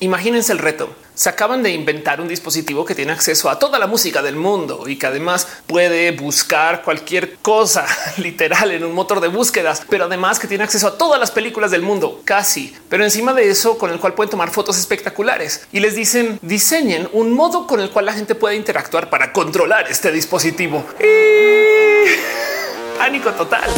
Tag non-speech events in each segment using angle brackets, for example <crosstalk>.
Imagínense el reto. Se acaban de inventar un dispositivo que tiene acceso a toda la música del mundo y que además puede buscar cualquier cosa <laughs> literal en un motor de búsquedas, pero además que tiene acceso a todas las películas del mundo, casi. Pero encima de eso, con el cual pueden tomar fotos espectaculares y les dicen diseñen un modo con el cual la gente puede interactuar para controlar este dispositivo. Y... <laughs> Pánico total.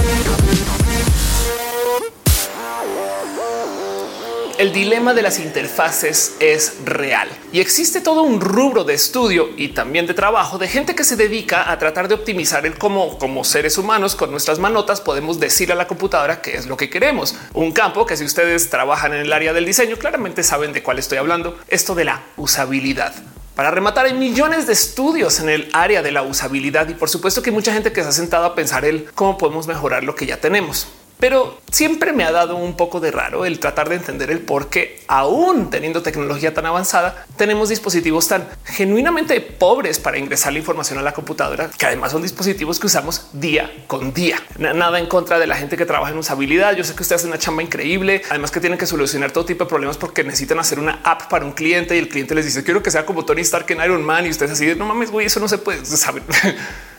El dilema de las interfaces es real y existe todo un rubro de estudio y también de trabajo de gente que se dedica a tratar de optimizar el cómo como seres humanos con nuestras manotas podemos decir a la computadora qué es lo que queremos. Un campo que si ustedes trabajan en el área del diseño claramente saben de cuál estoy hablando. Esto de la usabilidad. Para rematar, hay millones de estudios en el área de la usabilidad y por supuesto que hay mucha gente que se ha sentado a pensar el cómo podemos mejorar lo que ya tenemos. Pero siempre me ha dado un poco de raro el tratar de entender el por qué, aún teniendo tecnología tan avanzada, tenemos dispositivos tan genuinamente pobres para ingresar la información a la computadora, que además son dispositivos que usamos día con día. Nada en contra de la gente que trabaja en usabilidad. Yo sé que ustedes hacen una chamba increíble, además que tienen que solucionar todo tipo de problemas porque necesitan hacer una app para un cliente y el cliente les dice quiero que sea como Tony Stark en Iron Man y ustedes así de no mames, güey, eso no se puede <laughs> saber.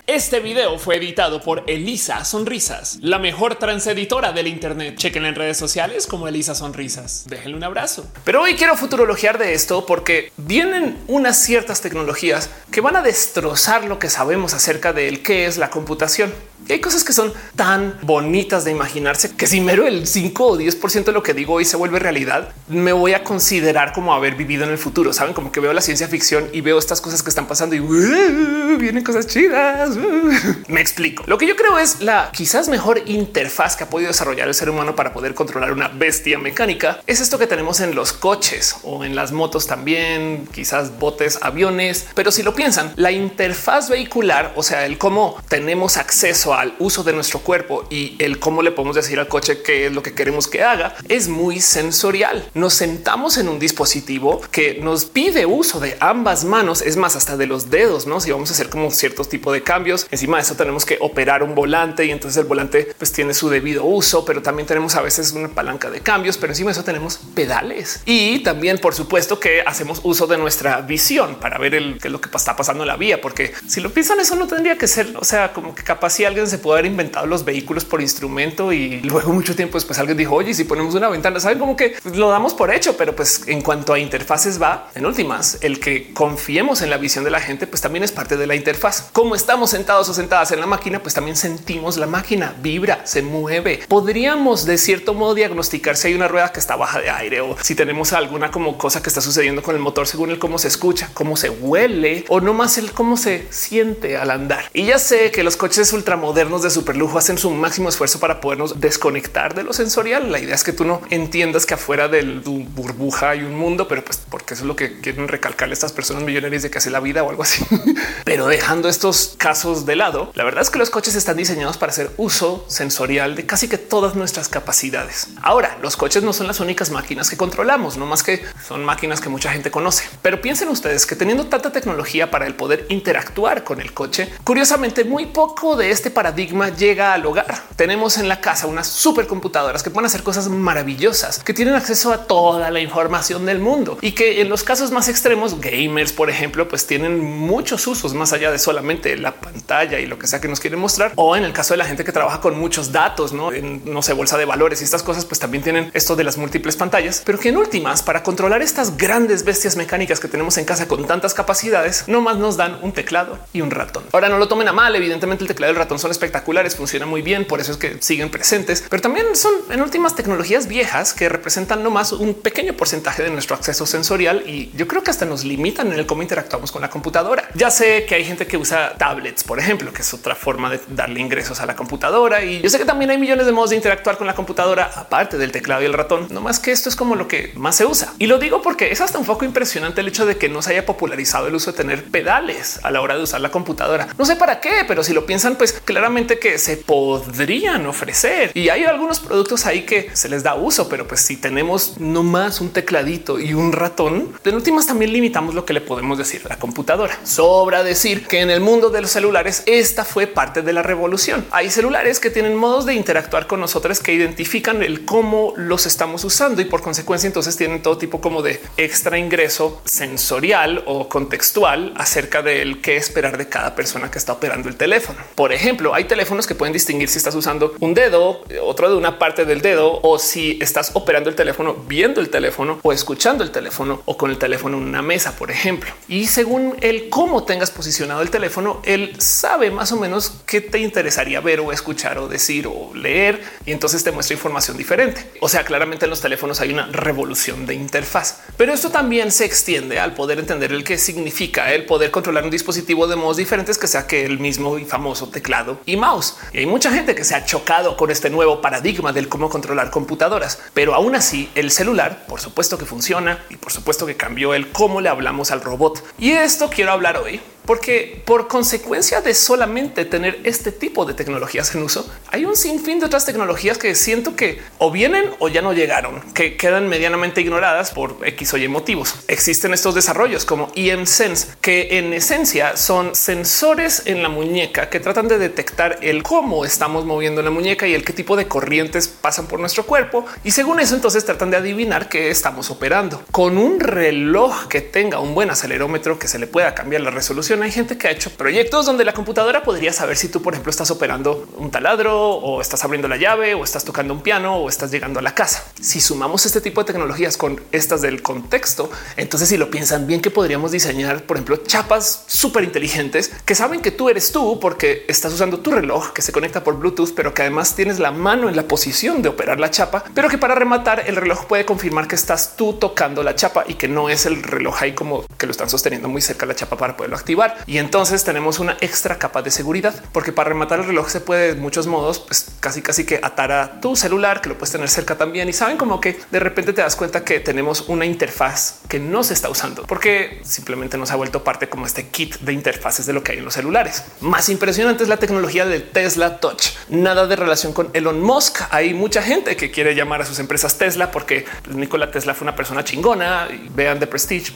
Este video fue editado por Elisa Sonrisas, la mejor transeditora del Internet. Chequen en redes sociales como Elisa Sonrisas. Déjenle un abrazo. Pero hoy quiero futurologiar de esto porque vienen unas ciertas tecnologías que van a destrozar lo que sabemos acerca de qué es la computación. Hay cosas que son tan bonitas de imaginarse que si mero el 5 o 10 por ciento de lo que digo hoy se vuelve realidad, me voy a considerar como haber vivido en el futuro. Saben como que veo la ciencia ficción y veo estas cosas que están pasando y uh, vienen cosas chidas. <laughs> Me explico. Lo que yo creo es la quizás mejor interfaz que ha podido desarrollar el ser humano para poder controlar una bestia mecánica. Es esto que tenemos en los coches o en las motos también, quizás botes, aviones. Pero si lo piensan, la interfaz vehicular, o sea, el cómo tenemos acceso a al uso de nuestro cuerpo y el cómo le podemos decir al coche qué es lo que queremos que haga es muy sensorial. Nos sentamos en un dispositivo que nos pide uso de ambas manos, es más, hasta de los dedos, no? Si vamos a hacer como ciertos tipos de cambios, encima de eso tenemos que operar un volante y entonces el volante pues tiene su debido uso, pero también tenemos a veces una palanca de cambios, pero encima de eso tenemos pedales y también, por supuesto, que hacemos uso de nuestra visión para ver el, qué es lo que está pasando en la vía, porque si lo piensan, eso no tendría que ser, o sea, como que capaz si alguien se puede haber inventado los vehículos por instrumento y luego mucho tiempo después alguien dijo, oye, si ponemos una ventana, saben como que lo damos por hecho, pero pues en cuanto a interfaces va, en últimas, el que confiemos en la visión de la gente, pues también es parte de la interfaz. Como estamos sentados o sentadas en la máquina, pues también sentimos la máquina, vibra, se mueve. Podríamos de cierto modo diagnosticar si hay una rueda que está baja de aire o si tenemos alguna como cosa que está sucediendo con el motor según el cómo se escucha, cómo se huele o no más el cómo se siente al andar. Y ya sé que los coches ultramodernos de super lujo hacen su máximo esfuerzo para podernos desconectar de lo sensorial. La idea es que tú no entiendas que afuera de tu burbuja hay un mundo, pero pues porque eso es lo que quieren recalcar estas personas millonarias de que hace la vida o algo así. <laughs> pero dejando estos casos de lado, la verdad es que los coches están diseñados para hacer uso sensorial de casi que todas nuestras capacidades. Ahora, los coches no son las únicas máquinas que controlamos, no más que son máquinas que mucha gente conoce. Pero piensen ustedes que teniendo tanta tecnología para el poder interactuar con el coche, curiosamente muy poco de este paradigma llega al hogar. Tenemos en la casa unas supercomputadoras que pueden hacer cosas maravillosas, que tienen acceso a toda la información del mundo y que en los casos más extremos, gamers, por ejemplo, pues tienen muchos usos más allá de solamente la pantalla y lo que sea que nos quieren mostrar. O en el caso de la gente que trabaja con muchos datos, no en no sé, bolsa de valores y estas cosas, pues también tienen esto de las múltiples pantallas, pero que en últimas, para controlar estas grandes bestias mecánicas que tenemos en casa con tantas capacidades, no más nos dan un teclado y un ratón. Ahora no lo tomen a mal. Evidentemente, el teclado y el ratón son espectaculares, funciona muy bien, por eso es que siguen presentes, pero también son en últimas tecnologías viejas que representan no más un pequeño porcentaje de nuestro acceso sensorial y yo creo que hasta nos limitan en el cómo interactuamos con la computadora. Ya sé que hay gente que usa tablets, por ejemplo, que es otra forma de darle ingresos a la computadora y yo sé que también hay millones de modos de interactuar con la computadora aparte del teclado y el ratón, no más que esto es como lo que más se usa. Y lo digo porque es hasta un poco impresionante el hecho de que no se haya popularizado el uso de tener pedales a la hora de usar la computadora. No sé para qué, pero si lo piensan, pues que claramente que se podrían ofrecer y hay algunos productos ahí que se les da uso, pero pues si tenemos no más un tecladito y un ratón, de últimas también limitamos lo que le podemos decir a la computadora. Sobra decir que en el mundo de los celulares esta fue parte de la revolución. Hay celulares que tienen modos de interactuar con nosotros que identifican el cómo los estamos usando y por consecuencia entonces tienen todo tipo como de extra ingreso sensorial o contextual acerca del qué esperar de cada persona que está operando el teléfono. Por ejemplo, hay teléfonos que pueden distinguir si estás usando un dedo, otro de una parte del dedo o si estás operando el teléfono viendo el teléfono o escuchando el teléfono o con el teléfono en una mesa, por ejemplo. Y según el cómo tengas posicionado el teléfono, él sabe más o menos qué te interesaría ver o escuchar o decir o leer y entonces te muestra información diferente. O sea, claramente en los teléfonos hay una revolución de interfaz, pero esto también se extiende al poder entender el que significa el poder controlar un dispositivo de modos diferentes que sea que el mismo y famoso teclado y mouse. Y hay mucha gente que se ha chocado con este nuevo paradigma del cómo controlar computadoras, pero aún así el celular, por supuesto que funciona y por supuesto que cambió el cómo le hablamos al robot. Y esto quiero hablar hoy porque por consecuencia de solamente tener este tipo de tecnologías en uso, hay un sinfín de otras tecnologías que siento que o vienen o ya no llegaron, que quedan medianamente ignoradas por X o Y motivos. Existen estos desarrollos como EM Sense, que en esencia son sensores en la muñeca que tratan de detectar el cómo estamos moviendo la muñeca y el qué tipo de corrientes pasan por nuestro cuerpo. Y según eso, entonces tratan de adivinar qué estamos operando. Con un reloj que tenga un buen acelerómetro que se le pueda cambiar la resolución hay gente que ha hecho proyectos donde la computadora podría saber si tú, por ejemplo, estás operando un taladro o estás abriendo la llave o estás tocando un piano o estás llegando a la casa. Si sumamos este tipo de tecnologías con estas del contexto, entonces si lo piensan bien que podríamos diseñar, por ejemplo, chapas súper inteligentes que saben que tú eres tú porque estás usando tu reloj que se conecta por Bluetooth, pero que además tienes la mano en la posición de operar la chapa, pero que para rematar el reloj puede confirmar que estás tú tocando la chapa y que no es el reloj ahí como que lo están sosteniendo muy cerca la chapa para poderlo activar y entonces tenemos una extra capa de seguridad, porque para rematar el reloj se puede de muchos modos, pues casi casi que atar a tu celular, que lo puedes tener cerca también. Y saben como que de repente te das cuenta que tenemos una interfaz que no se está usando, porque simplemente nos ha vuelto parte como este kit de interfaces de lo que hay en los celulares. Más impresionante es la tecnología del Tesla Touch. Nada de relación con Elon Musk. Hay mucha gente que quiere llamar a sus empresas Tesla porque Nikola Tesla fue una persona chingona y vean de Prestige.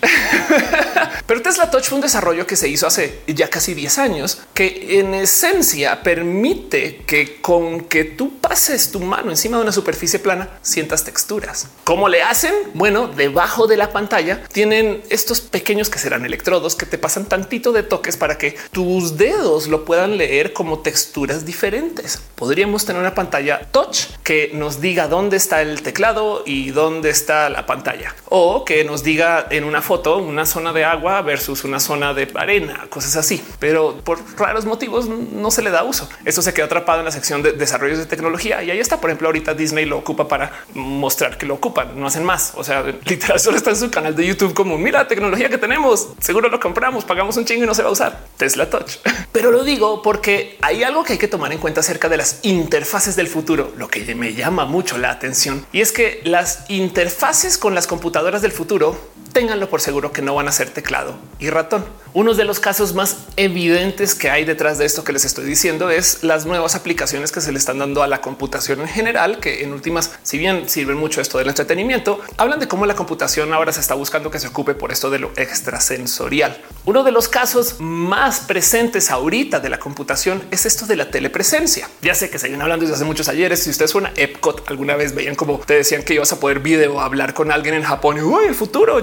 <laughs> Pero Tesla Touch fue un desarrollo que se hizo hace ya casi 10 años, que en esencia permite que con que tú pases tu mano encima de una superficie plana, sientas texturas. ¿Cómo le hacen? Bueno, debajo de la pantalla tienen estos pequeños que serán electrodos que te pasan tantito de toques para que tus dedos lo puedan leer como texturas diferentes. Podríamos tener una pantalla touch que nos diga dónde está el teclado y dónde está la pantalla o que nos diga en una foto una zona de agua versus una zona de arena cosas así, pero por raros motivos no se le da uso. Esto se queda atrapado en la sección de desarrollos de tecnología y ahí está. Por ejemplo, ahorita Disney lo ocupa para mostrar que lo ocupan, no hacen más. O sea, <laughs> literal solo está en su canal de YouTube como mira tecnología que tenemos, seguro lo compramos, pagamos un chingo y no se va a usar Tesla Touch. <laughs> Pero lo digo porque hay algo que hay que tomar en cuenta acerca de las interfaces del futuro, lo que me llama mucho la atención y es que las interfaces con las computadoras del futuro ténganlo por seguro que no van a ser teclado y ratón. Uno de los casos más evidentes que hay detrás de esto que les estoy diciendo es las nuevas aplicaciones que se le están dando a la computación en general, que en últimas, si bien sirven mucho esto del entretenimiento, hablan de cómo la computación ahora se está buscando que se ocupe por esto de lo extrasensorial. Uno de los casos más presentes ahorita de la computación es esto de la telepresencia. Ya sé que se viene hablando desde hace muchos ayeres. Si ustedes fueron a Epcot alguna vez veían como te decían que ibas a poder video hablar con alguien en Japón y el futuro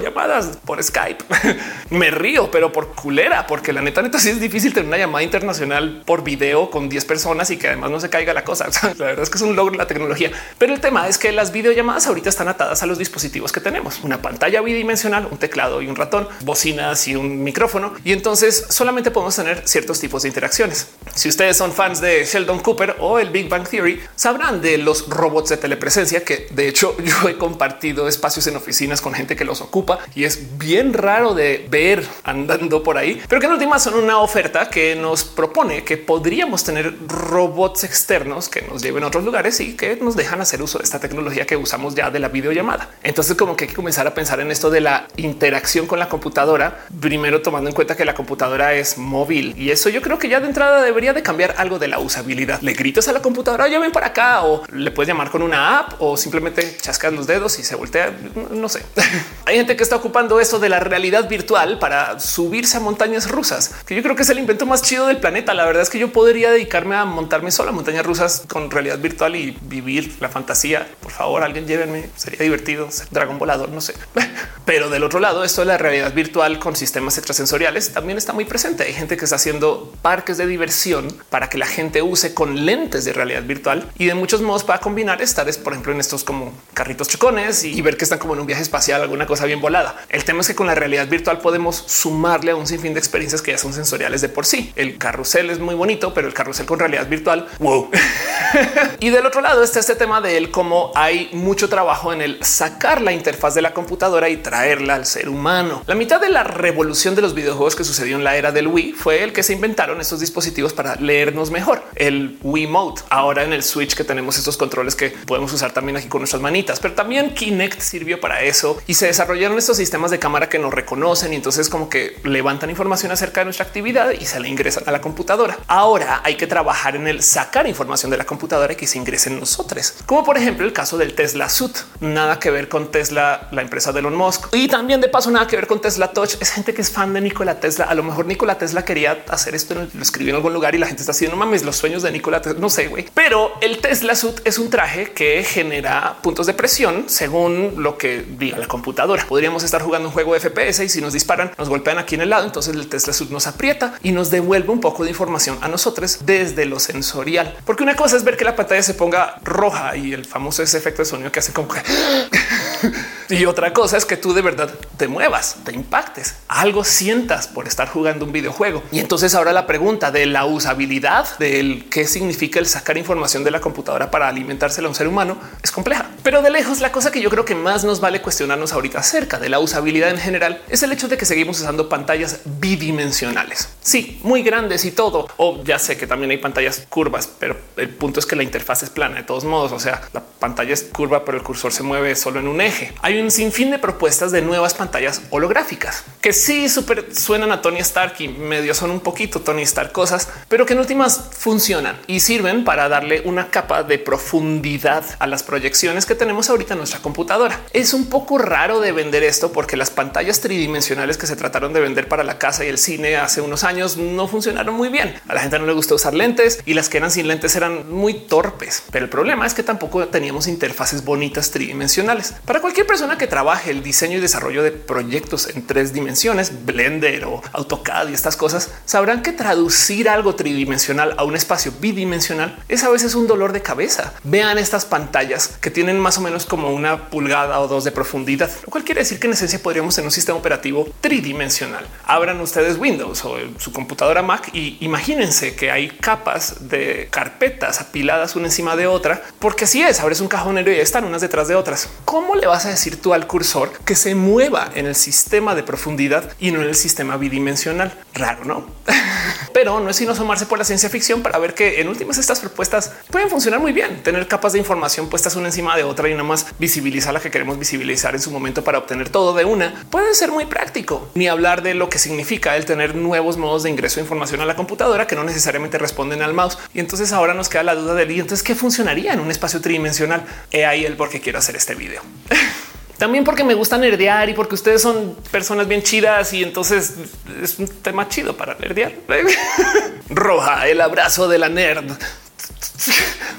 por Skype. <laughs> Me río, pero por culera, porque la neta, neta, sí es difícil tener una llamada internacional por video con 10 personas y que además no se caiga la cosa. <laughs> la verdad es que es un logro la tecnología, pero el tema es que las videollamadas ahorita están atadas a los dispositivos que tenemos, una pantalla bidimensional, un teclado y un ratón, bocinas y un micrófono. Y entonces solamente podemos tener ciertos tipos de interacciones. Si ustedes son fans de Sheldon Cooper o el Big Bang Theory, sabrán de los robots de telepresencia, que de hecho <laughs> yo he compartido espacios en oficinas con gente que los ocupa y es bien raro de ver andando por ahí, pero que en última son una oferta que nos propone que podríamos tener robots externos que nos lleven a otros lugares y que nos dejan hacer uso de esta tecnología que usamos ya de la videollamada. Entonces como que hay que comenzar a pensar en esto de la interacción con la computadora, primero tomando en cuenta que la computadora es móvil y eso yo creo que ya de entrada debería de cambiar algo de la usabilidad. Le gritas a la computadora, ya ven para acá o le puedes llamar con una app o simplemente chascas los dedos y se voltea. No sé. <laughs> Hay gente que está ocupando eso de la realidad virtual para subirse a montañas rusas, que yo creo que es el invento más chido del planeta. La verdad es que yo podría dedicarme a montarme solo a montañas rusas con realidad virtual y vivir la fantasía. Por favor, alguien llévenme. Sería divertido. Ser dragón volador, no sé. <laughs> Pero del otro lado, esto de la realidad virtual con sistemas extrasensoriales también está muy presente. Hay gente que está haciendo parques de diversión para que la gente use con lentes de realidad virtual y de muchos modos para combinar estar, por ejemplo, en estos como carritos chocones y ver que están como en un viaje espacial, alguna cosa bien volada. El tema es que con la realidad virtual podemos sumarle a un sinfín de experiencias que ya son sensoriales de por sí. El carrusel es muy bonito, pero el carrusel con realidad virtual, wow. <laughs> y del otro lado está este tema de él, cómo hay mucho trabajo en el sacar la interfaz de la computadora y traerla al ser humano. La mitad de la revolución de los videojuegos que sucedió en la era del Wii fue el que se inventaron estos dispositivos para leernos mejor. El Wii Mode. Ahora en el Switch que tenemos estos controles que podemos usar también aquí con nuestras manitas, pero también Kinect sirvió para eso y se desarrollaron estos sistemas de cámara que nos reconocen y entonces como que levantan información acerca de nuestra actividad y se le ingresan a la computadora. Ahora hay que trabajar en el sacar información de la computadora y que se ingrese en nosotros, como por ejemplo el caso del Tesla Suit. Nada que ver con Tesla, la empresa de Elon Musk y también de paso nada que ver con Tesla Touch. Es gente que es fan de Nikola Tesla. A lo mejor Nikola Tesla quería hacer esto, lo escribió en algún lugar y la gente está haciendo mames los sueños de Nikola Tesla. No sé, güey, pero el Tesla Suit es un traje que genera puntos de presión según lo que diga la computadora. Podríamos estar jugando un juego de FPS y si nos disparan, nos golpean aquí en el lado. Entonces el Tesla Suit nos aprieta y nos devuelve un poco de información a nosotros desde lo sensorial. Porque una cosa es ver que la pantalla se ponga roja y el famoso ese efecto de sonido que hace como que y otra cosa es que tú de verdad te muevas, te impactes, algo sientas por estar jugando un videojuego. Y entonces ahora la pregunta de la usabilidad del qué significa el sacar información de la computadora para alimentársela a un ser humano es compleja. Pero de lejos la cosa que yo creo que más nos vale cuestionarnos ahorita acerca de la usabilidad en general es el hecho de que seguimos usando pantallas bidimensionales. Sí, muy grandes y todo. O ya sé que también hay pantallas curvas, pero el punto es que la interfaz es plana de todos modos. O sea, la pantalla es curva, pero el cursor se mueve solo en un eje. Un sinfín de propuestas de nuevas pantallas holográficas que sí súper suenan a Tony Stark y medio son un poquito Tony Stark cosas, pero que en últimas funcionan y sirven para darle una capa de profundidad a las proyecciones que tenemos ahorita en nuestra computadora. Es un poco raro de vender esto porque las pantallas tridimensionales que se trataron de vender para la casa y el cine hace unos años no funcionaron muy bien. A la gente no le gustó usar lentes y las que eran sin lentes eran muy torpes. Pero el problema es que tampoco teníamos interfaces bonitas tridimensionales. Para cualquier persona que trabaje el diseño y desarrollo de proyectos en tres dimensiones, Blender o AutoCAD y estas cosas, sabrán que traducir algo tridimensional a un espacio bidimensional es a veces un dolor de cabeza. Vean estas pantallas que tienen más o menos como una pulgada o dos de profundidad, lo cual quiere decir que en esencia podríamos tener un sistema operativo tridimensional. Abran ustedes Windows o su computadora Mac y imagínense que hay capas de carpetas apiladas una encima de otra, porque así es, abres un cajonero y están unas detrás de otras. ¿Cómo le vas a decir tú al cursor que se mueva en el sistema de profundidad y no en el sistema bidimensional? Raro, ¿no? <laughs> Pero no es sino asomarse por la ciencia ficción para ver que en últimas estas propuestas pueden funcionar muy bien, tener capas de información puestas una encima de otra y nada más visibilizar la que queremos visibilizar en su momento para obtener todo de una puede ser muy práctico. Ni hablar de lo que significa el tener nuevos modos de ingreso de información a la computadora que no necesariamente responden al mouse. Y entonces ahora nos queda la duda del y entonces qué funcionaría en un espacio tridimensional. He ahí el por qué quiero hacer este video. <laughs> También porque me gusta nerdear y porque ustedes son personas bien chidas y entonces es un tema chido para nerdear. <laughs> Roja, el abrazo de la nerd.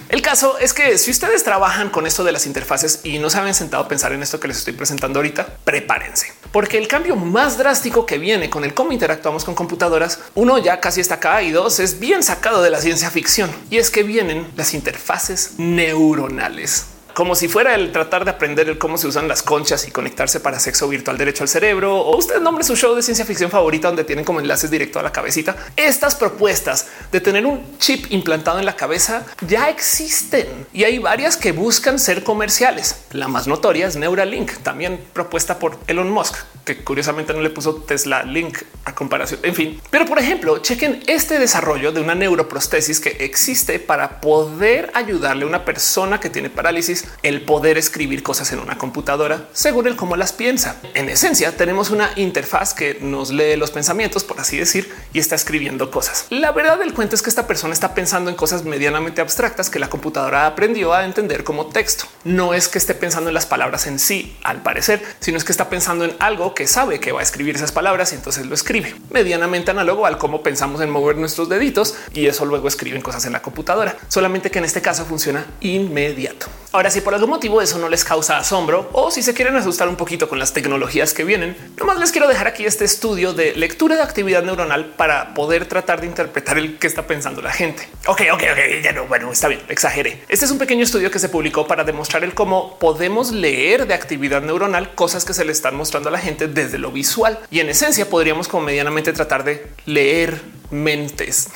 El caso es que si ustedes trabajan con esto de las interfaces y no se habían sentado a pensar en esto que les estoy presentando ahorita, prepárense, porque el cambio más drástico que viene con el cómo interactuamos con computadoras, uno ya casi está acá y dos es bien sacado de la ciencia ficción y es que vienen las interfaces neuronales como si fuera el tratar de aprender el cómo se usan las conchas y conectarse para sexo virtual derecho al cerebro. O usted nombre su show de ciencia ficción favorita donde tienen como enlaces directo a la cabecita. Estas propuestas de tener un chip implantado en la cabeza ya existen y hay varias que buscan ser comerciales. La más notoria es Neuralink, también propuesta por Elon Musk, que curiosamente no le puso Tesla Link a comparación. En fin, pero por ejemplo, chequen este desarrollo de una neuroprostesis que existe para poder ayudarle a una persona que tiene parálisis el poder escribir cosas en una computadora según el cómo las piensa. En esencia, tenemos una interfaz que nos lee los pensamientos, por así decir, y está escribiendo cosas. La verdad del cuento es que esta persona está pensando en cosas medianamente abstractas que la computadora aprendió a entender como texto. No es que esté pensando en las palabras en sí, al parecer, sino es que está pensando en algo que sabe que va a escribir esas palabras y entonces lo escribe medianamente análogo al cómo pensamos en mover nuestros deditos y eso luego escriben cosas en la computadora, solamente que en este caso funciona inmediato. Ahora, si por algún motivo eso no les causa asombro o si se quieren asustar un poquito con las tecnologías que vienen, nomás les quiero dejar aquí este estudio de lectura de actividad neuronal para poder tratar de interpretar el que está pensando la gente. Ok, ok, ok, ya no, bueno, está bien, exageré. Este es un pequeño estudio que se publicó para demostrar el cómo podemos leer de actividad neuronal cosas que se le están mostrando a la gente desde lo visual y en esencia podríamos como medianamente tratar de leer mentes.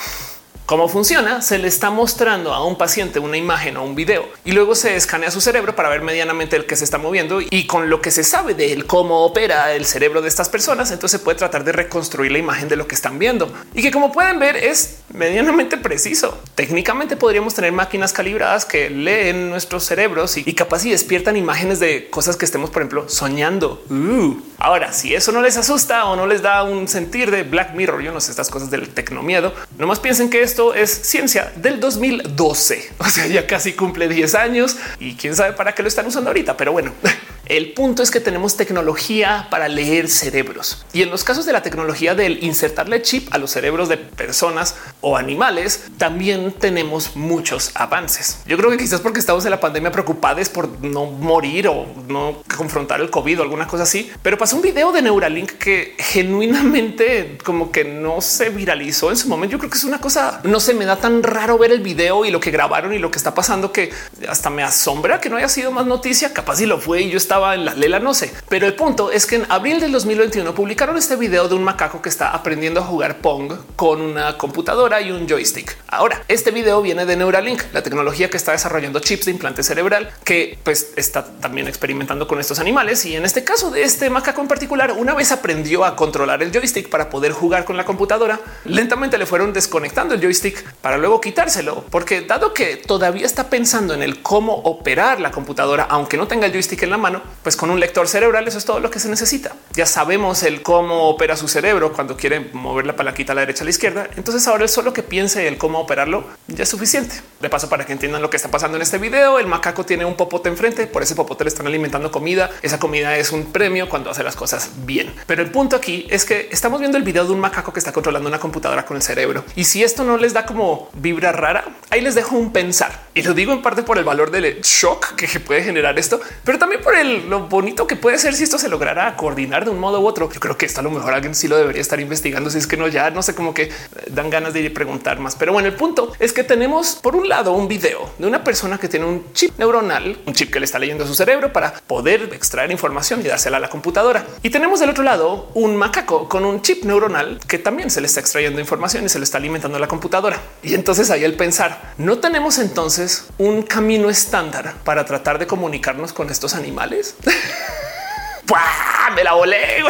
¿Cómo funciona? Se le está mostrando a un paciente una imagen o un video y luego se escanea su cerebro para ver medianamente el que se está moviendo y con lo que se sabe de él, cómo opera el cerebro de estas personas, entonces se puede tratar de reconstruir la imagen de lo que están viendo y que como pueden ver es medianamente preciso. Técnicamente podríamos tener máquinas calibradas que leen nuestros cerebros y, capaz y despiertan imágenes de cosas que estemos, por ejemplo, soñando. Uh. Ahora, si eso no les asusta o no les da un sentir de Black Mirror, yo no sé estas cosas del tecnomiedo, nomás piensen que es esto es ciencia del 2012. <laughs> O sea, ya casi cumple 10 años y quién sabe para qué lo están usando ahorita. Pero bueno, <laughs> el punto es que tenemos tecnología para leer cerebros y en los casos de la tecnología del insertarle chip a los cerebros de personas o animales, también tenemos muchos avances. Yo creo que quizás porque estamos en la pandemia preocupados por no morir o no confrontar el COVID o alguna cosa así, pero pasó un video de Neuralink que genuinamente como que no se viralizó en su momento. Yo creo que es una cosa, no se me da tan raro ver el video y lo que grabaron y lo que está pasando que hasta me asombra que no haya sido más noticia. Capaz si lo fue y yo estaba en la lela, no sé. Pero el punto es que en abril del 2021 publicaron este video de un macaco que está aprendiendo a jugar Pong con una computadora y un joystick. Ahora, este video viene de Neuralink, la tecnología que está desarrollando chips de implante cerebral que pues está también experimentando con estos animales. Y en este caso de este macaco en particular, una vez aprendió a controlar el joystick para poder jugar con la computadora, lentamente le fueron desconectando el joystick para luego quitárselo, porque dado que todavía está pensando en el cómo operar la computadora, aunque no tenga el joystick en la mano, pues con un lector cerebral eso es todo lo que se necesita. Ya sabemos el cómo opera su cerebro cuando quiere mover la palanquita a la derecha a la izquierda. Entonces ahora el solo que piense el cómo operarlo ya es suficiente. De paso, para que entiendan lo que está pasando en este video, el macaco tiene un popote enfrente, por ese popote le están alimentando comida. Esa comida es un premio cuando hace las cosas bien. Pero el punto aquí es que estamos viendo el video de un macaco que está controlando una computadora con el cerebro. Y si esto no les da como vibra rara, ahí les dejo un pensar. Y lo digo en parte por el valor del shock que puede generar esto, pero también por el lo bonito que puede ser si esto se lograra coordinar de un modo u otro. Yo creo que esto a lo mejor alguien sí lo debería estar investigando. Si es que no, ya no sé cómo que dan ganas de ir a preguntar más. Pero bueno, el punto es que tenemos por un lado un video de una persona que tiene un chip neuronal, un chip que le está leyendo su cerebro para poder extraer información y dársela a la computadora. Y tenemos del otro lado un macaco con un chip neuronal que también se le está extrayendo información y se le está alimentando a la computadora. Y entonces ahí el pensar, no tenemos entonces un camino estándar para tratar de comunicarnos con estos animales. <laughs> Me la volé.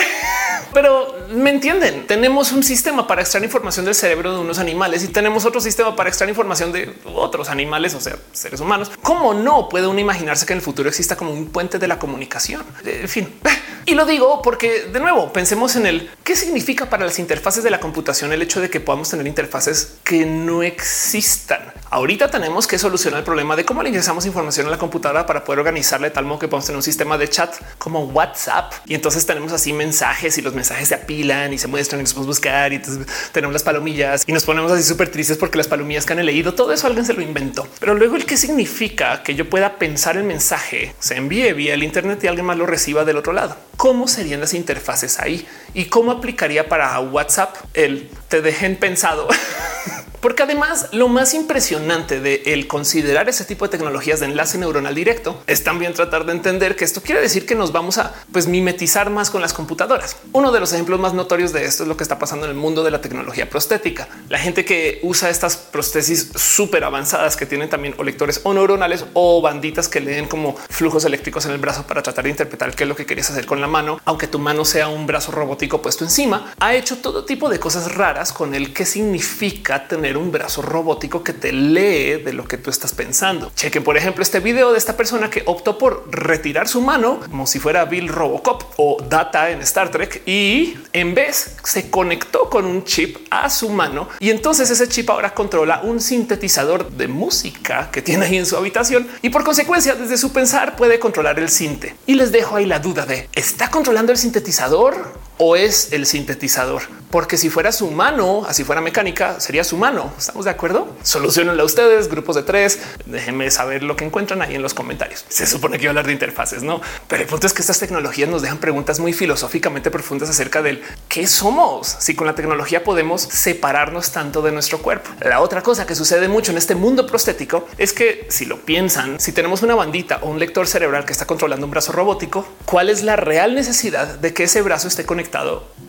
Pero me entienden. Tenemos un sistema para extraer información del cerebro de unos animales y tenemos otro sistema para extraer información de otros animales, o sea, seres humanos. ¿Cómo no puede uno imaginarse que en el futuro exista como un puente de la comunicación? En fin, <laughs> y lo digo porque de nuevo pensemos en el qué significa para las interfaces de la computación el hecho de que podamos tener interfaces que no existan. Ahorita tenemos que solucionar el problema de cómo le ingresamos información a la computadora para poder organizarla de tal modo que podamos tener un sistema de chat como WhatsApp. Y entonces tenemos así mensajes y los mensajes se apilan y se muestran y nos podemos buscar y tenemos las palomillas y nos ponemos así súper tristes porque las palomillas que han leído. Todo eso alguien se lo inventó. Pero luego el qué significa que yo pueda pensar el mensaje, se envíe vía el Internet y alguien más lo reciba del otro lado. ¿Cómo serían las interfaces ahí? ¿Y cómo aplicaría para WhatsApp el te dejen pensado? <laughs> Porque además lo más impresionante de el considerar ese tipo de tecnologías de enlace neuronal directo es también tratar de entender que esto quiere decir que nos vamos a pues, mimetizar más con las computadoras. Uno de los ejemplos más notorios de esto es lo que está pasando en el mundo de la tecnología prostética. La gente que usa estas prótesis súper avanzadas que tienen también o lectores o neuronales o banditas que leen como flujos eléctricos en el brazo para tratar de interpretar qué es lo que querías hacer con la mano, aunque tu mano sea un brazo robótico puesto encima, ha hecho todo tipo de cosas raras con el que significa tener un brazo robótico que te lee de lo que tú estás pensando. Chequen, por ejemplo, este video de esta persona que optó por retirar su mano como si fuera Bill Robocop o Data en Star Trek y en vez se conectó con un chip a su mano y entonces ese chip ahora controla un sintetizador de música que tiene ahí en su habitación y por consecuencia desde su pensar puede controlar el sinte. Y les dejo ahí la duda de ¿está controlando el sintetizador o es el sintetizador? Porque si fuera su mano, así fuera mecánica, sería su mano. ¿Estamos de acuerdo? Solucionenla ustedes, grupos de tres. Déjenme saber lo que encuentran ahí en los comentarios. Se supone que iba a hablar de interfaces, no? Pero el punto es que estas tecnologías nos dejan preguntas muy filosóficamente profundas acerca del qué somos. Si con la tecnología podemos separarnos tanto de nuestro cuerpo. La otra cosa que sucede mucho en este mundo prostético es que si lo piensan, si tenemos una bandita o un lector cerebral que está controlando un brazo robótico, ¿cuál es la real necesidad de que ese brazo esté conectado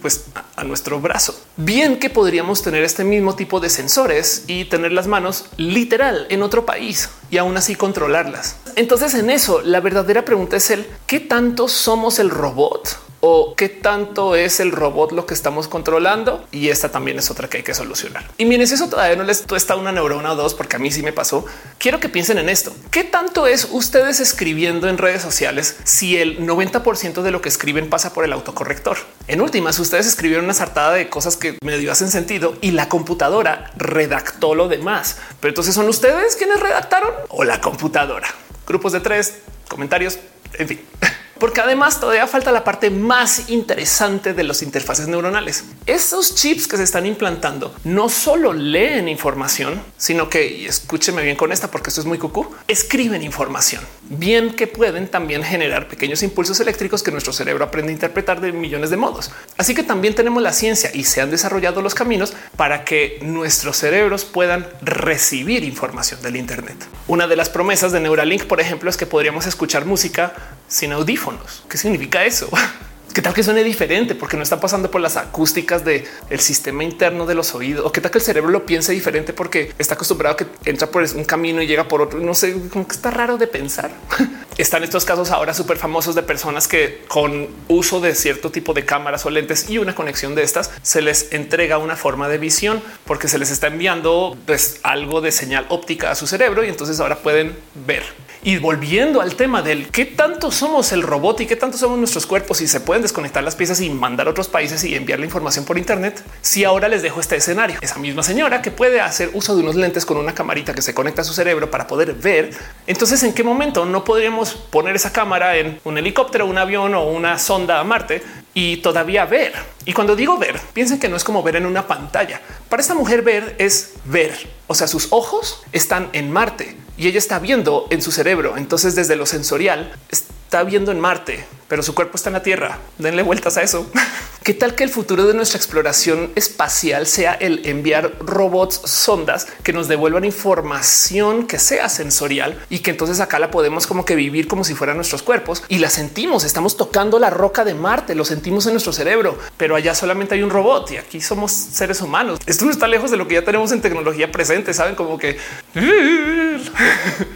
pues, a nuestro brazo? Bien que podríamos tener este mismo tipo de sensores y tener las manos literal en otro país y aún así controlarlas. Entonces en eso la verdadera pregunta es el qué tanto somos el robot o qué tanto es el robot lo que estamos controlando. Y esta también es otra que hay que solucionar. Y miren, si eso todavía no les está una neurona o dos, porque a mí sí me pasó. Quiero que piensen en esto. ¿Qué tanto es ustedes escribiendo en redes sociales si el 90% de lo que escriben pasa por el autocorrector? En últimas, ustedes escribieron una sartada de cosas que medio hacen sentido y la computadora redactó lo demás. Pero entonces son ustedes quienes redactaron o la computadora. Grupos de tres comentarios. En fin. <laughs> porque además todavía falta la parte más interesante de los interfaces neuronales. Esos chips que se están implantando no solo leen información, sino que escúcheme bien con esta, porque esto es muy cucú, escriben información. Bien que pueden también generar pequeños impulsos eléctricos que nuestro cerebro aprende a interpretar de millones de modos. Así que también tenemos la ciencia y se han desarrollado los caminos para que nuestros cerebros puedan recibir información del Internet. Una de las promesas de Neuralink, por ejemplo, es que podríamos escuchar música sin audífonos. ¿Qué significa eso? <laughs> ¿Qué tal que suene diferente? Porque no está pasando por las acústicas del el sistema interno de los oídos. O qué tal que el cerebro lo piense diferente porque está acostumbrado a que entra por un camino y llega por otro. No sé, como que está raro de pensar. <laughs> Están estos casos ahora súper famosos de personas que con uso de cierto tipo de cámaras o lentes y una conexión de estas se les entrega una forma de visión porque se les está enviando pues, algo de señal óptica a su cerebro y entonces ahora pueden ver. Y volviendo al tema del qué tanto somos el robot y qué tanto somos nuestros cuerpos y se pueden desconectar las piezas y mandar a otros países y enviar la información por Internet. Si ahora les dejo este escenario, esa misma señora que puede hacer uso de unos lentes con una camarita que se conecta a su cerebro para poder ver. Entonces, ¿en qué momento no podríamos poner esa cámara en un helicóptero, un avión o una sonda a Marte y todavía ver? Y cuando digo ver, piensen que no es como ver en una pantalla. Para esta mujer ver es ver. O sea, sus ojos están en Marte y ella está viendo en su cerebro. Entonces, desde lo sensorial, está viendo en Marte, pero su cuerpo está en la Tierra. Denle vueltas a eso. <laughs> ¿Qué tal que el futuro de nuestra exploración espacial sea el enviar robots sondas que nos devuelvan información que sea sensorial y que entonces acá la podemos como que vivir como si fueran nuestros cuerpos y la sentimos? Estamos tocando la roca de Marte, lo sentimos en nuestro cerebro, pero allá solamente hay un robot y aquí somos seres humanos. Esto no está lejos de lo que ya tenemos en tecnología presente. Saben como que, <laughs>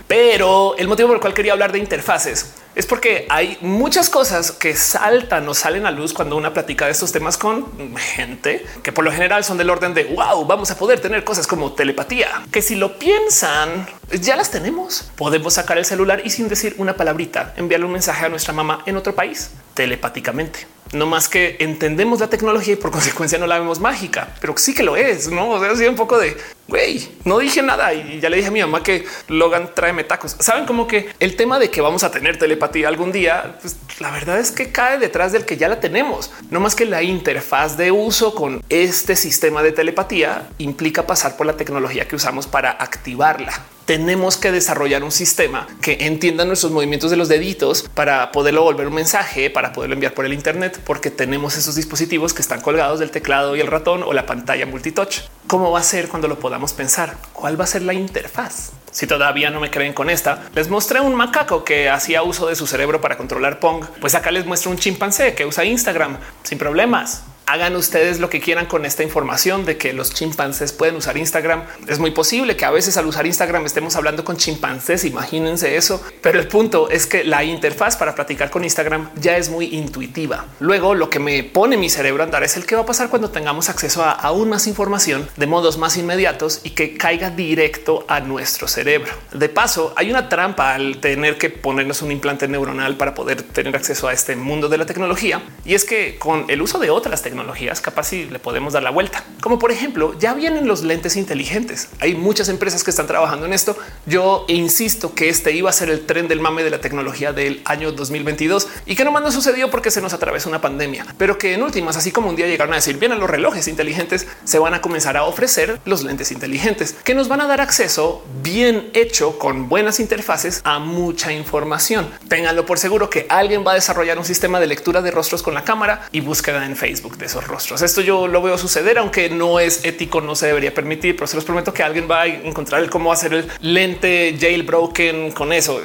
pero el motivo por el cual quería hablar de interfaces es porque hay muchas cosas que saltan o salen a luz cuando una platica de estos temas con gente que por lo general son del orden de wow, vamos a poder tener cosas como telepatía, que si lo piensan, ya las tenemos. Podemos sacar el celular y sin decir una palabrita, enviarle un mensaje a nuestra mamá en otro país telepáticamente. No más que entendemos la tecnología y por <laughs> consecuencia no la vemos mágica, pero sí que lo es. No o sea, un poco de güey, no dije nada y ya le dije a mi mamá que Logan trae tacos. Saben como que el tema de que vamos a tener telepatía algún día, pues la verdad es que cae detrás del que ya la tenemos. No más que la interfaz de uso con este sistema de telepatía implica pasar por la tecnología que usamos para activarla. tenemos que desarrollar un sistema que entienda nuestros movimientos de los deditos para poderlo volver un mensaje, para poderlo enviar por el Internet, porque tenemos esos dispositivos que están colgados del teclado y el ratón o la pantalla multitouch. ¿Cómo va a ser cuando lo podamos pensar? ¿Cuál va a ser la interfaz? Si todavía no me creen con esta, les mostré un macaco que hacía uso de su cerebro para controlar Pong. Pues acá les muestro un chimpancé que usa Instagram sin problemas hagan ustedes lo que quieran con esta información de que los chimpancés pueden usar Instagram. Es muy posible que a veces al usar Instagram estemos hablando con chimpancés. Imagínense eso. Pero el punto es que la interfaz para platicar con Instagram ya es muy intuitiva. Luego lo que me pone mi cerebro a andar es el que va a pasar cuando tengamos acceso a aún más información de modos más inmediatos y que caiga directo a nuestro cerebro. De paso, hay una trampa al tener que ponernos un implante neuronal para poder tener acceso a este mundo de la tecnología. Y es que con el uso de otras tecnologías, tecnologías, capaz si le podemos dar la vuelta. Como por ejemplo, ya vienen los lentes inteligentes. Hay muchas empresas que están trabajando en esto. Yo insisto que este iba a ser el tren del mame de la tecnología del año 2022 y que no más no sucedió porque se nos atravesó una pandemia, pero que en últimas, así como un día llegaron a decir bien a los relojes inteligentes, se van a comenzar a ofrecer los lentes inteligentes que nos van a dar acceso bien hecho con buenas interfaces a mucha información. Ténganlo por seguro que alguien va a desarrollar un sistema de lectura de rostros con la cámara y búsqueda en Facebook esos rostros. Esto yo lo veo suceder, aunque no es ético, no se debería permitir, pero se los prometo que alguien va a encontrar el cómo hacer el lente jailbroken con eso.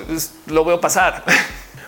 Lo veo pasar. <laughs>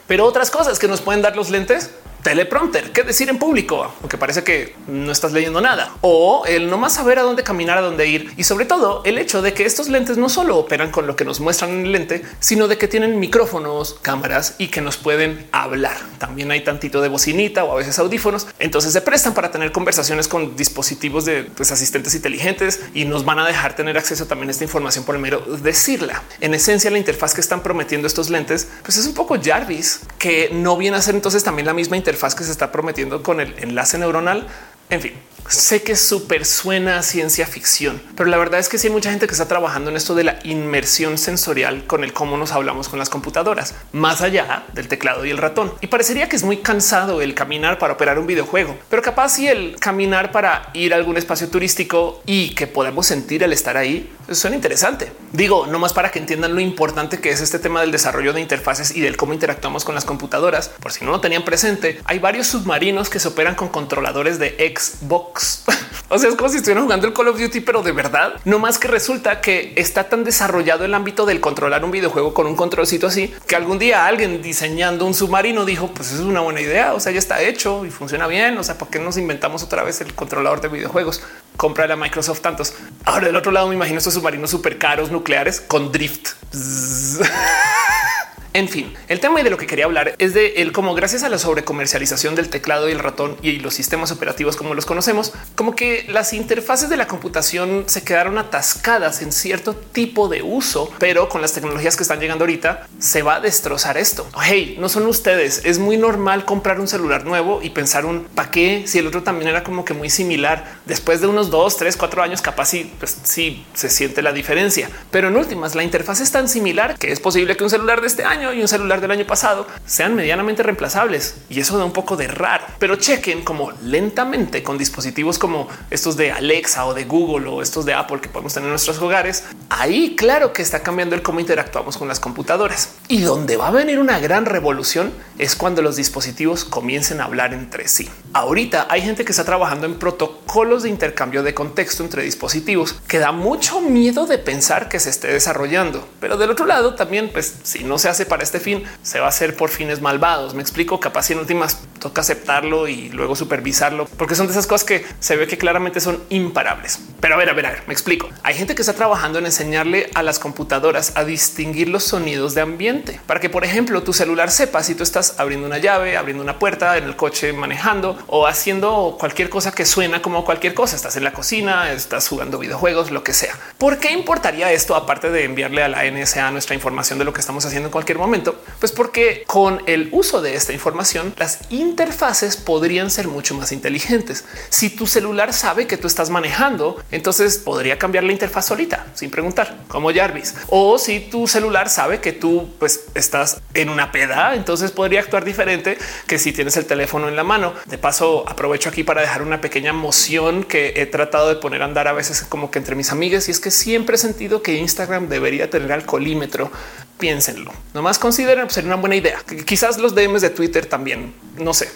Pero otras cosas que nos pueden dar los lentes teleprompter, qué decir en público, aunque parece que no estás leyendo nada, o el no más saber a dónde caminar, a dónde ir y sobre todo el hecho de que estos lentes no solo operan con lo que nos muestran en el lente, sino de que tienen micrófonos, cámaras y que nos pueden hablar. También hay tantito de bocinita o a veces audífonos. Entonces se prestan para tener conversaciones con dispositivos de pues, asistentes inteligentes y nos van a dejar tener acceso también a esta información por el mero decirla. En esencia, la interfaz que están prometiendo estos lentes, pues es un poco Jarvis, que no viene a ser entonces también la misma interfaz que se está prometiendo con el enlace neuronal. En fin, sé que súper suena a ciencia ficción, pero la verdad es que sí hay mucha gente que está trabajando en esto de la inmersión sensorial con el cómo nos hablamos con las computadoras, más allá del teclado y el ratón. Y parecería que es muy cansado el caminar para operar un videojuego, pero capaz si el caminar para ir a algún espacio turístico y que podamos sentir el estar ahí, suena interesante. Digo, no más para que entiendan lo importante que es este tema del desarrollo de interfaces y del cómo interactuamos con las computadoras. Por si no lo tenían presente, hay varios submarinos que se operan con controladores de Xbox <laughs> o sea, es como si estuvieran jugando el Call of Duty, pero de verdad, no más que resulta que está tan desarrollado el ámbito del controlar un videojuego con un controlcito así que algún día alguien diseñando un submarino dijo: Pues es una buena idea. O sea, ya está hecho y funciona bien. O sea, ¿por qué nos inventamos otra vez el controlador de videojuegos? Compra a Microsoft tantos. Ahora del otro lado, me imagino estos submarinos súper caros nucleares con drift. <laughs> En fin, el tema de lo que quería hablar es de el cómo gracias a la sobrecomercialización del teclado y el ratón y los sistemas operativos como los conocemos, como que las interfaces de la computación se quedaron atascadas en cierto tipo de uso, pero con las tecnologías que están llegando ahorita se va a destrozar esto. Hey, no son ustedes. Es muy normal comprar un celular nuevo y pensar un para qué si el otro también era como que muy similar. Después de unos dos, tres, cuatro años, capaz sí, pues sí se siente la diferencia, pero en últimas la interfaz es tan similar que es posible que un celular de este año y un celular del año pasado sean medianamente reemplazables y eso da un poco de raro, pero chequen como lentamente con dispositivos como estos de Alexa o de Google o estos de Apple que podemos tener en nuestros hogares. Ahí claro que está cambiando el cómo interactuamos con las computadoras y donde va a venir una gran revolución es cuando los dispositivos comiencen a hablar entre sí. Ahorita hay gente que está trabajando en protocolos de intercambio de contexto entre dispositivos que da mucho miedo de pensar que se esté desarrollando, pero del otro lado también pues si no se hace para este fin se va a hacer por fines malvados. Me explico, capaz y en últimas toca aceptarlo y luego supervisarlo, porque son de esas cosas que se ve que claramente son imparables. Pero a ver, a ver, a ver, me explico. Hay gente que está trabajando en enseñarle a las computadoras a distinguir los sonidos de ambiente para que, por ejemplo, tu celular sepa si tú estás abriendo una llave, abriendo una puerta en el coche, manejando o haciendo cualquier cosa que suena como cualquier cosa. Estás en la cocina, estás jugando videojuegos, lo que sea. ¿Por qué importaría esto aparte de enviarle a la NSA nuestra información de lo que estamos haciendo en cualquier momento? Pues porque con el uso de esta información, las interfaces podrían ser mucho más inteligentes. Si tu celular sabe que tú estás manejando, entonces podría cambiar la interfaz solita sin preguntar, como Jarvis. O si tu celular sabe que tú pues, estás en una peda, entonces podría actuar diferente que si tienes el teléfono en la mano. De paso, aprovecho aquí para dejar una pequeña moción que he tratado de poner a andar a veces como que entre mis amigas y es que siempre he sentido que Instagram debería tener alcoholímetro piénsenlo. Nomás consideren ser una buena idea. Quizás los DMs de Twitter también, no sé.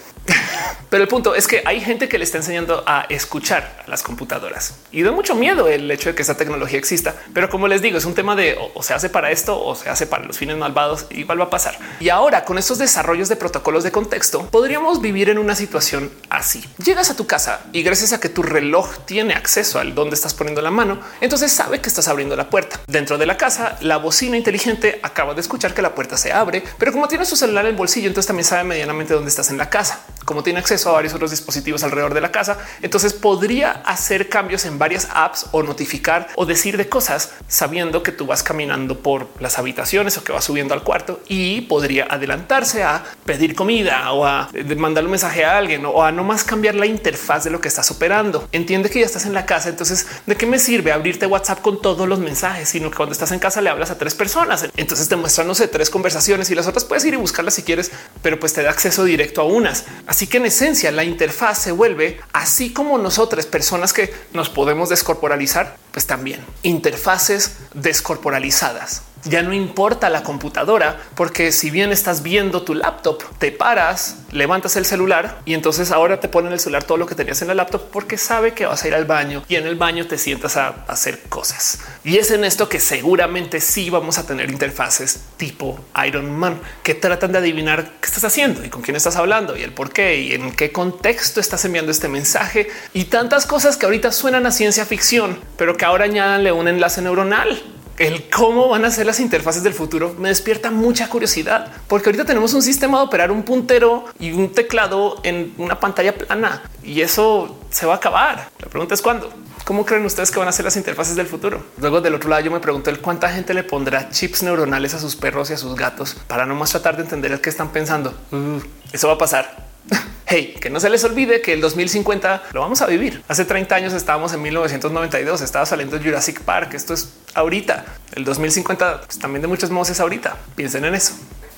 Pero el punto es que hay gente que le está enseñando a escuchar a las computadoras y da mucho miedo el hecho de que esa tecnología exista. Pero como les digo, es un tema de o, se hace para esto o se hace para los fines malvados. Igual va a pasar. Y ahora con estos desarrollos de protocolos de contexto, podríamos vivir en una situación así. Llegas a tu casa y gracias a que tu reloj tiene acceso al donde estás poniendo la mano, entonces sabe que estás abriendo la puerta. Dentro de la casa, la bocina inteligente acaba de escuchar que la puerta se abre, pero como tiene su celular en el bolsillo, entonces también sabe medianamente dónde estás en la casa. Como tiene acceso a varios otros dispositivos alrededor de la casa, entonces podría hacer cambios en varias apps o notificar o decir de cosas sabiendo que tú vas caminando por las habitaciones o que vas subiendo al cuarto y podría adelantarse a pedir comida o a mandar un mensaje a alguien o a no más cambiar la interfaz de lo que estás operando. Entiende que ya estás en la casa. Entonces, ¿de qué me sirve abrirte WhatsApp con todos los mensajes? Sino que cuando estás en casa le hablas a tres personas. Entonces te muestra, no sé, tres conversaciones y las otras puedes ir y buscarlas si quieres, pero pues te da acceso directo a unas. Así que en esencia la interfaz se vuelve así como nosotras personas que nos podemos descorporalizar, pues también interfaces descorporalizadas ya no importa la computadora, porque si bien estás viendo tu laptop, te paras, levantas el celular y entonces ahora te ponen el celular todo lo que tenías en la laptop porque sabe que vas a ir al baño y en el baño te sientas a hacer cosas. Y es en esto que seguramente sí vamos a tener interfaces tipo Iron Man que tratan de adivinar qué estás haciendo y con quién estás hablando y el por qué y en qué contexto estás enviando este mensaje y tantas cosas que ahorita suenan a ciencia ficción, pero que ahora añadanle un enlace neuronal el cómo van a ser las interfaces del futuro me despierta mucha curiosidad, porque ahorita tenemos un sistema de operar un puntero y un teclado en una pantalla plana y eso se va a acabar. La pregunta es cuándo. ¿Cómo creen ustedes que van a ser las interfaces del futuro? Luego del otro lado yo me pregunto el cuánta gente le pondrá chips neuronales a sus perros y a sus gatos para no más tratar de entender el que están pensando. Uh, eso va a pasar. <laughs> Hey, que no se les olvide que el 2050 lo vamos a vivir. Hace 30 años estábamos en 1992, estaba saliendo Jurassic Park. Esto es ahorita. El 2050 pues, también de muchos modos es ahorita. Piensen en eso.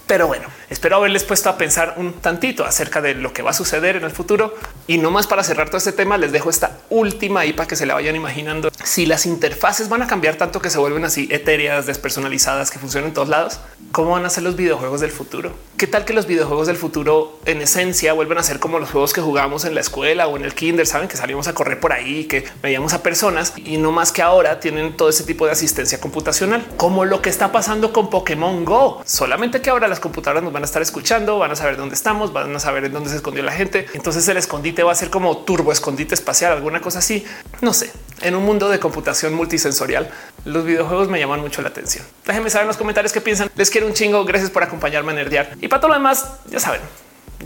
Pero bueno, espero haberles puesto a pensar un tantito acerca de lo que va a suceder en el futuro. Y no más para cerrar todo este tema, les dejo esta última ahí para que se la vayan imaginando. Si las interfaces van a cambiar tanto que se vuelven así etéreas, despersonalizadas, que funcionan en todos lados, ¿cómo van a ser los videojuegos del futuro? ¿Qué tal que los videojuegos del futuro en esencia vuelven a ser como los juegos que jugamos en la escuela o en el kinder? Saben que salimos a correr por ahí, que veíamos a personas y no más que ahora tienen todo ese tipo de asistencia computacional, como lo que está pasando con Pokémon Go. Solamente que ahora las computadoras nos van a estar escuchando, van a saber dónde estamos, van a saber en dónde se escondió la gente. Entonces el escondite va a ser como turbo escondite espacial, alguna cosa así. No sé. En un mundo de computación multisensorial, los videojuegos me llaman mucho la atención. Déjenme saber en los comentarios qué piensan. Les quiero un chingo. Gracias por acompañarme a nerdear. Y para todo lo demás, ya saben,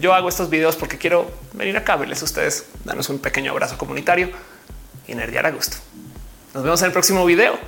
yo hago estos videos porque quiero venir acá, verles a ustedes, darnos un pequeño abrazo comunitario y nerdear a gusto. Nos vemos en el próximo video.